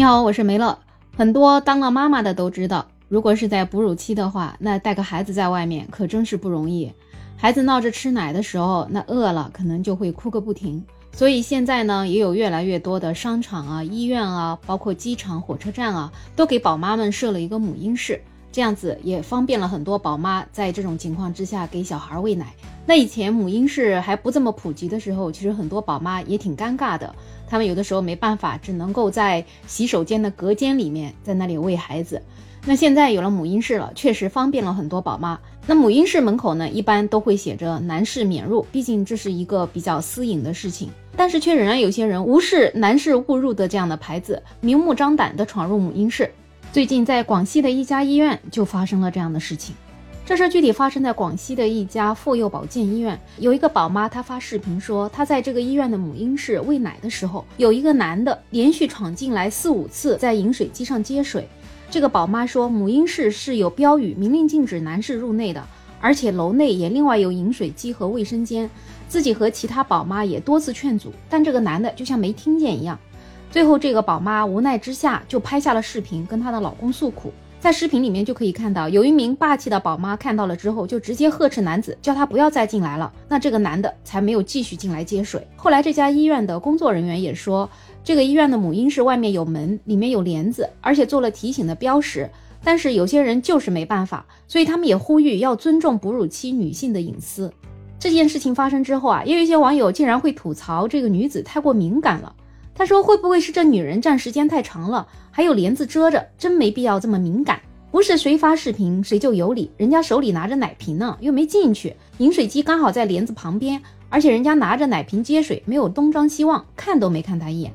你好，我是梅乐。很多当了妈妈的都知道，如果是在哺乳期的话，那带个孩子在外面可真是不容易。孩子闹着吃奶的时候，那饿了可能就会哭个不停。所以现在呢，也有越来越多的商场啊、医院啊，包括机场、火车站啊，都给宝妈们设了一个母婴室，这样子也方便了很多宝妈在这种情况之下给小孩喂奶。那以前母婴室还不这么普及的时候，其实很多宝妈也挺尴尬的。他们有的时候没办法，只能够在洗手间的隔间里面，在那里喂孩子。那现在有了母婴室了，确实方便了很多宝妈。那母婴室门口呢，一般都会写着“男士免入”，毕竟这是一个比较私隐的事情。但是却仍然有些人无视“男士勿入”的这样的牌子，明目张胆地闯入母婴室。最近在广西的一家医院就发生了这样的事情。这事具体发生在广西的一家妇幼保健医院，有一个宝妈，她发视频说，她在这个医院的母婴室喂奶的时候，有一个男的连续闯进来四五次，在饮水机上接水。这个宝妈说，母婴室是有标语明令禁止男士入内的，而且楼内也另外有饮水机和卫生间。自己和其他宝妈也多次劝阻，但这个男的就像没听见一样。最后，这个宝妈无奈之下就拍下了视频，跟她的老公诉苦。在视频里面就可以看到，有一名霸气的宝妈看到了之后，就直接呵斥男子，叫他不要再进来了。那这个男的才没有继续进来接水。后来这家医院的工作人员也说，这个医院的母婴室外面有门，里面有帘子，而且做了提醒的标识。但是有些人就是没办法，所以他们也呼吁要尊重哺乳期女性的隐私。这件事情发生之后啊，也有一些网友竟然会吐槽这个女子太过敏感了。他说：“会不会是这女人站时间太长了，还有帘子遮着，真没必要这么敏感。不是谁发视频谁就有理，人家手里拿着奶瓶呢，又没进去，饮水机刚好在帘子旁边，而且人家拿着奶瓶接水，没有东张西望，看都没看他一眼。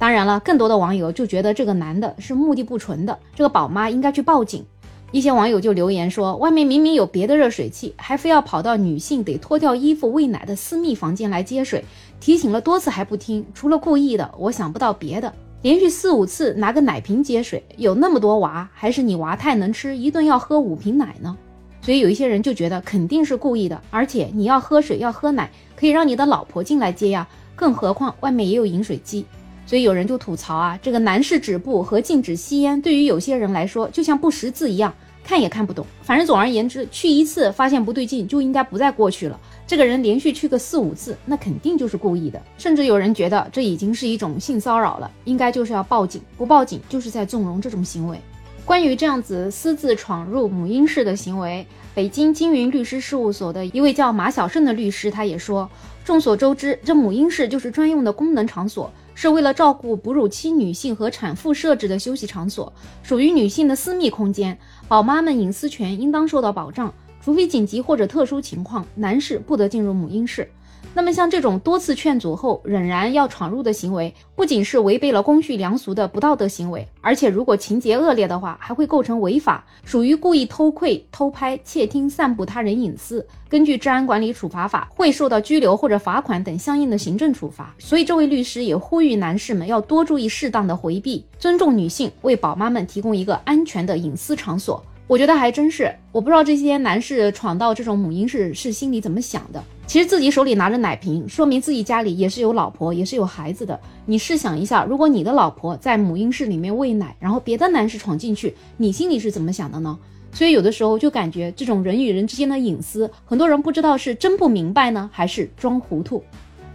当然了，更多的网友就觉得这个男的是目的不纯的，这个宝妈应该去报警。一些网友就留言说，外面明明有别的热水器，还非要跑到女性得脱掉衣服喂奶的私密房间来接水。”提醒了多次还不听，除了故意的，我想不到别的。连续四五次拿个奶瓶接水，有那么多娃，还是你娃太能吃，一顿要喝五瓶奶呢？所以有一些人就觉得肯定是故意的。而且你要喝水要喝奶，可以让你的老婆进来接呀，更何况外面也有饮水机。所以有人就吐槽啊，这个男士止步和禁止吸烟，对于有些人来说就像不识字一样。看也看不懂，反正总而言之，去一次发现不对劲就应该不再过去了。这个人连续去个四五次，那肯定就是故意的。甚至有人觉得这已经是一种性骚扰了，应该就是要报警。不报警就是在纵容这种行为。关于这样子私自闯入母婴室的行为，北京金云律师事务所的一位叫马小胜的律师，他也说，众所周知，这母婴室就是专用的功能场所。是为了照顾哺乳期女性和产妇设置的休息场所，属于女性的私密空间，宝妈们隐私权应当受到保障。除非紧急或者特殊情况，男士不得进入母婴室。那么像这种多次劝阻后仍然要闯入的行为，不仅是违背了公序良俗的不道德行为，而且如果情节恶劣的话，还会构成违法，属于故意偷窥、偷拍、窃听、散布他人隐私。根据《治安管理处罚法》，会受到拘留或者罚款等相应的行政处罚。所以，这位律师也呼吁男士们要多注意适当的回避，尊重女性，为宝妈们提供一个安全的隐私场所。我觉得还真是，我不知道这些男士闯到这种母婴室是心里怎么想的。其实自己手里拿着奶瓶，说明自己家里也是有老婆，也是有孩子的。你试想一下，如果你的老婆在母婴室里面喂奶，然后别的男士闯进去，你心里是怎么想的呢？所以有的时候就感觉这种人与人之间的隐私，很多人不知道是真不明白呢，还是装糊涂。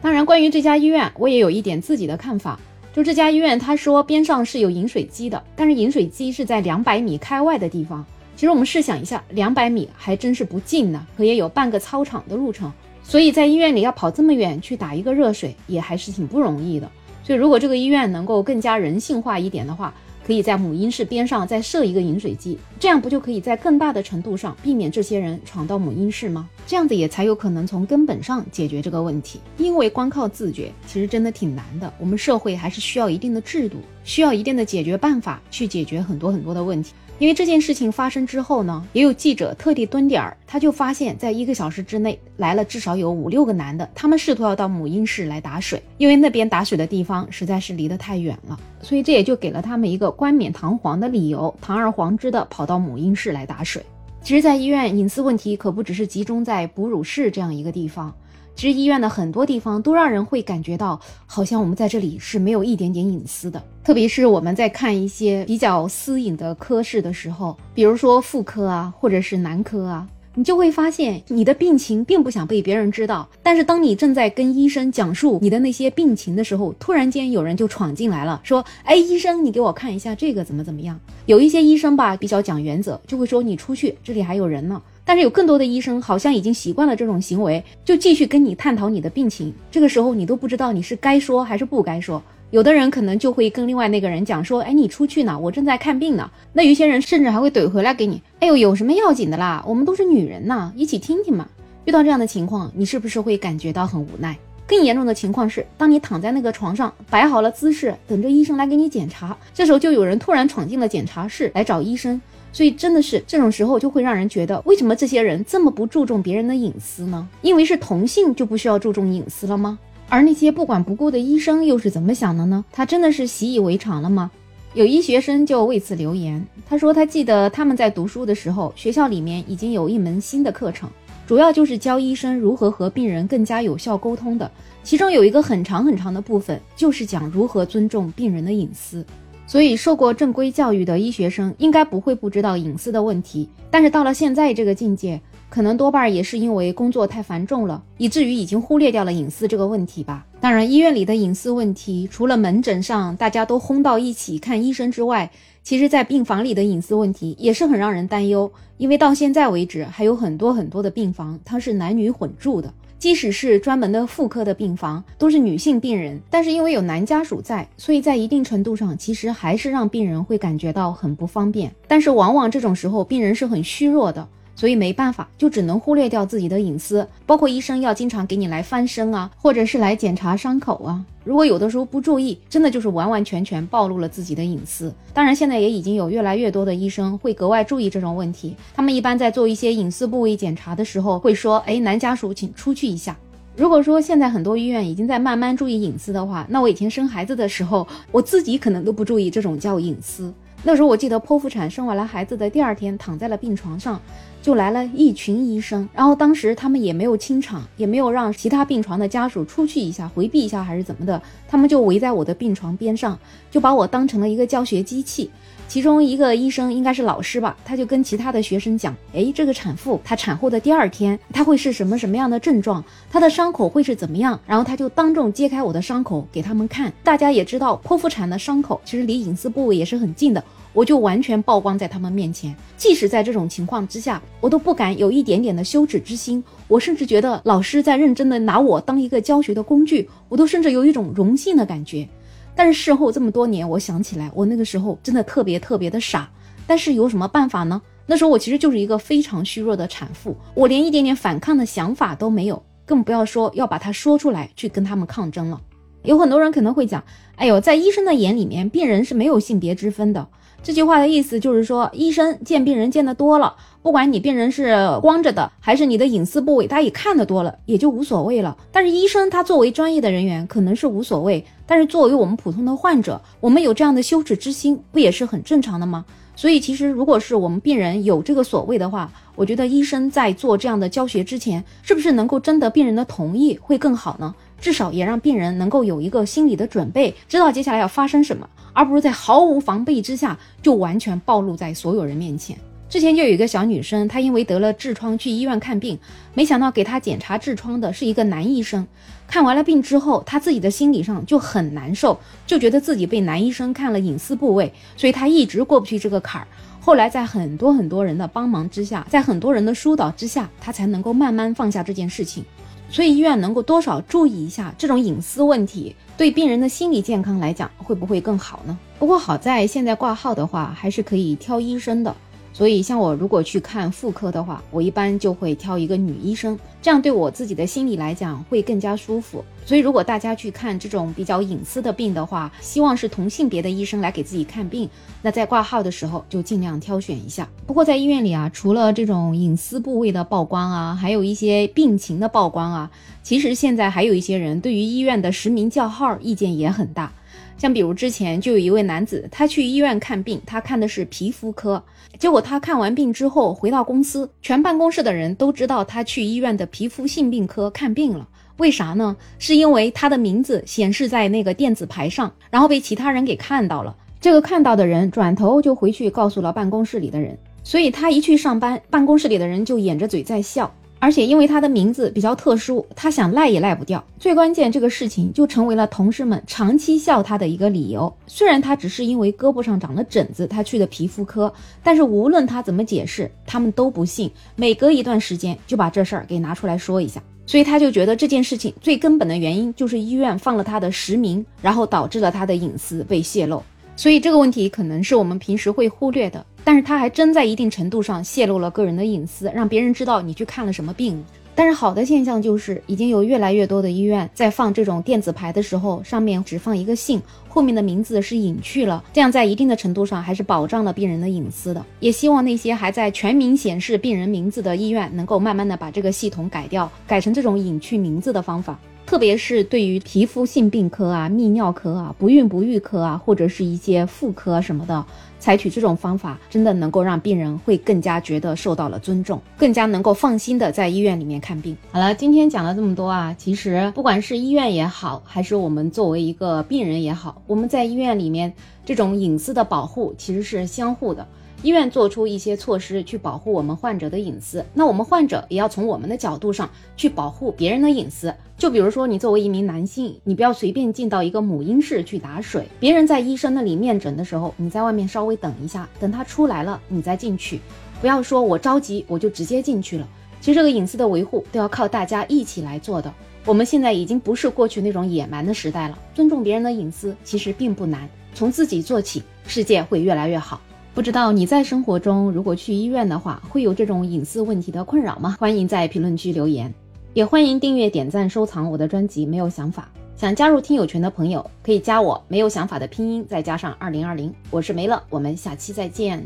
当然，关于这家医院，我也有一点自己的看法。就这家医院，他说边上是有饮水机的，但是饮水机是在两百米开外的地方。其实我们试想一下，两百米还真是不近呢，可也有半个操场的路程。所以在医院里要跑这么远去打一个热水，也还是挺不容易的。所以如果这个医院能够更加人性化一点的话，可以在母婴室边上再设一个饮水机，这样不就可以在更大的程度上避免这些人闯到母婴室吗？这样子也才有可能从根本上解决这个问题。因为光靠自觉，其实真的挺难的。我们社会还是需要一定的制度，需要一定的解决办法去解决很多很多的问题。因为这件事情发生之后呢，也有记者特地蹲点儿，他就发现，在一个小时之内来了至少有五六个男的，他们试图要到母婴室来打水，因为那边打水的地方实在是离得太远了，所以这也就给了他们一个冠冕堂皇的理由，堂而皇之的跑到母婴室来打水。其实，在医院隐私问题可不只是集中在哺乳室这样一个地方，其实医院的很多地方都让人会感觉到，好像我们在这里是没有一点点隐私的。特别是我们在看一些比较私隐的科室的时候，比如说妇科啊，或者是男科啊。你就会发现，你的病情并不想被别人知道。但是，当你正在跟医生讲述你的那些病情的时候，突然间有人就闯进来了，说：“哎，医生，你给我看一下这个怎么怎么样？”有一些医生吧，比较讲原则，就会说：“你出去，这里还有人呢。”但是有更多的医生好像已经习惯了这种行为，就继续跟你探讨你的病情。这个时候，你都不知道你是该说还是不该说。有的人可能就会跟另外那个人讲说，哎，你出去呢，我正在看病呢。那有些人甚至还会怼回来给你，哎呦，有什么要紧的啦？我们都是女人呐，一起听听嘛。遇到这样的情况，你是不是会感觉到很无奈？更严重的情况是，当你躺在那个床上摆好了姿势，等着医生来给你检查，这时候就有人突然闯进了检查室来找医生。所以真的是这种时候就会让人觉得，为什么这些人这么不注重别人的隐私呢？因为是同性就不需要注重隐私了吗？而那些不管不顾的医生又是怎么想的呢？他真的是习以为常了吗？有医学生就为此留言，他说他记得他们在读书的时候，学校里面已经有一门新的课程，主要就是教医生如何和病人更加有效沟通的，其中有一个很长很长的部分就是讲如何尊重病人的隐私。所以受过正规教育的医学生应该不会不知道隐私的问题，但是到了现在这个境界。可能多半也是因为工作太繁重了，以至于已经忽略掉了隐私这个问题吧。当然，医院里的隐私问题，除了门诊上大家都轰到一起看医生之外，其实，在病房里的隐私问题也是很让人担忧。因为到现在为止，还有很多很多的病房它是男女混住的，即使是专门的妇科的病房，都是女性病人，但是因为有男家属在，所以在一定程度上，其实还是让病人会感觉到很不方便。但是往往这种时候，病人是很虚弱的。所以没办法，就只能忽略掉自己的隐私，包括医生要经常给你来翻身啊，或者是来检查伤口啊。如果有的时候不注意，真的就是完完全全暴露了自己的隐私。当然，现在也已经有越来越多的医生会格外注意这种问题。他们一般在做一些隐私部位检查的时候，会说：“哎，男家属请出去一下。”如果说现在很多医院已经在慢慢注意隐私的话，那我以前生孩子的时候，我自己可能都不注意这种叫隐私。那时候我记得剖腹产生完了孩子的第二天，躺在了病床上，就来了一群医生。然后当时他们也没有清场，也没有让其他病床的家属出去一下，回避一下还是怎么的，他们就围在我的病床边上，就把我当成了一个教学机器。其中一个医生应该是老师吧，他就跟其他的学生讲：“哎，这个产妇她产后的第二天，她会是什么什么样的症状？她的伤口会是怎么样？”然后他就当众揭开我的伤口给他们看。大家也知道，剖腹产的伤口其实离隐私部位也是很近的，我就完全曝光在他们面前。即使在这种情况之下，我都不敢有一点点的羞耻之心。我甚至觉得老师在认真的拿我当一个教学的工具，我都甚至有一种荣幸的感觉。但是事后这么多年，我想起来，我那个时候真的特别特别的傻。但是有什么办法呢？那时候我其实就是一个非常虚弱的产妇，我连一点点反抗的想法都没有，更不要说要把它说出来去跟他们抗争了。有很多人可能会讲，哎呦，在医生的眼里面，病人是没有性别之分的。这句话的意思就是说，医生见病人见得多了，不管你病人是光着的，还是你的隐私部位，他也看得多了，也就无所谓了。但是医生他作为专业的人员，可能是无所谓，但是作为我们普通的患者，我们有这样的羞耻之心，不也是很正常的吗？所以其实如果是我们病人有这个所谓的话，我觉得医生在做这样的教学之前，是不是能够征得病人的同意会更好呢？至少也让病人能够有一个心理的准备，知道接下来要发生什么。而不是在毫无防备之下就完全暴露在所有人面前。之前就有一个小女生，她因为得了痔疮去医院看病，没想到给她检查痔疮的是一个男医生。看完了病之后，她自己的心理上就很难受，就觉得自己被男医生看了隐私部位，所以她一直过不去这个坎儿。后来在很多很多人的帮忙之下，在很多人的疏导之下，她才能够慢慢放下这件事情。所以医院能够多少注意一下这种隐私问题，对病人的心理健康来讲，会不会更好呢？不过好在现在挂号的话，还是可以挑医生的。所以，像我如果去看妇科的话，我一般就会挑一个女医生，这样对我自己的心理来讲会更加舒服。所以，如果大家去看这种比较隐私的病的话，希望是同性别的医生来给自己看病，那在挂号的时候就尽量挑选一下。不过，在医院里啊，除了这种隐私部位的曝光啊，还有一些病情的曝光啊，其实现在还有一些人对于医院的实名叫号意见也很大。像比如之前就有一位男子，他去医院看病，他看的是皮肤科，结果他看完病之后回到公司，全办公室的人都知道他去医院的皮肤性病科看病了。为啥呢？是因为他的名字显示在那个电子牌上，然后被其他人给看到了。这个看到的人转头就回去告诉了办公室里的人，所以他一去上班，办公室里的人就掩着嘴在笑。而且因为他的名字比较特殊，他想赖也赖不掉。最关键，这个事情就成为了同事们长期笑他的一个理由。虽然他只是因为胳膊上长了疹子，他去的皮肤科，但是无论他怎么解释，他们都不信。每隔一段时间就把这事儿给拿出来说一下，所以他就觉得这件事情最根本的原因就是医院放了他的实名，然后导致了他的隐私被泄露。所以这个问题可能是我们平时会忽略的，但是它还真在一定程度上泄露了个人的隐私，让别人知道你去看了什么病。但是好的现象就是，已经有越来越多的医院在放这种电子牌的时候，上面只放一个姓，后面的名字是隐去了，这样在一定的程度上还是保障了病人的隐私的。也希望那些还在全名显示病人名字的医院，能够慢慢的把这个系统改掉，改成这种隐去名字的方法。特别是对于皮肤性病科啊、泌尿科啊、不孕不育科啊，或者是一些妇科什么的，采取这种方法，真的能够让病人会更加觉得受到了尊重，更加能够放心的在医院里面看病。好了，今天讲了这么多啊，其实不管是医院也好，还是我们作为一个病人也好，我们在医院里面这种隐私的保护其实是相互的。医院做出一些措施去保护我们患者的隐私，那我们患者也要从我们的角度上去保护别人的隐私。就比如说，你作为一名男性，你不要随便进到一个母婴室去打水。别人在医生那里面诊的时候，你在外面稍微等一下，等他出来了你再进去。不要说我着急，我就直接进去了。其实这个隐私的维护都要靠大家一起来做的。我们现在已经不是过去那种野蛮的时代了，尊重别人的隐私其实并不难，从自己做起，世界会越来越好。不知道你在生活中如果去医院的话，会有这种隐私问题的困扰吗？欢迎在评论区留言，也欢迎订阅、点赞、收藏我的专辑。没有想法，想加入听友群的朋友可以加我。没有想法的拼音再加上二零二零，我是梅乐，我们下期再见。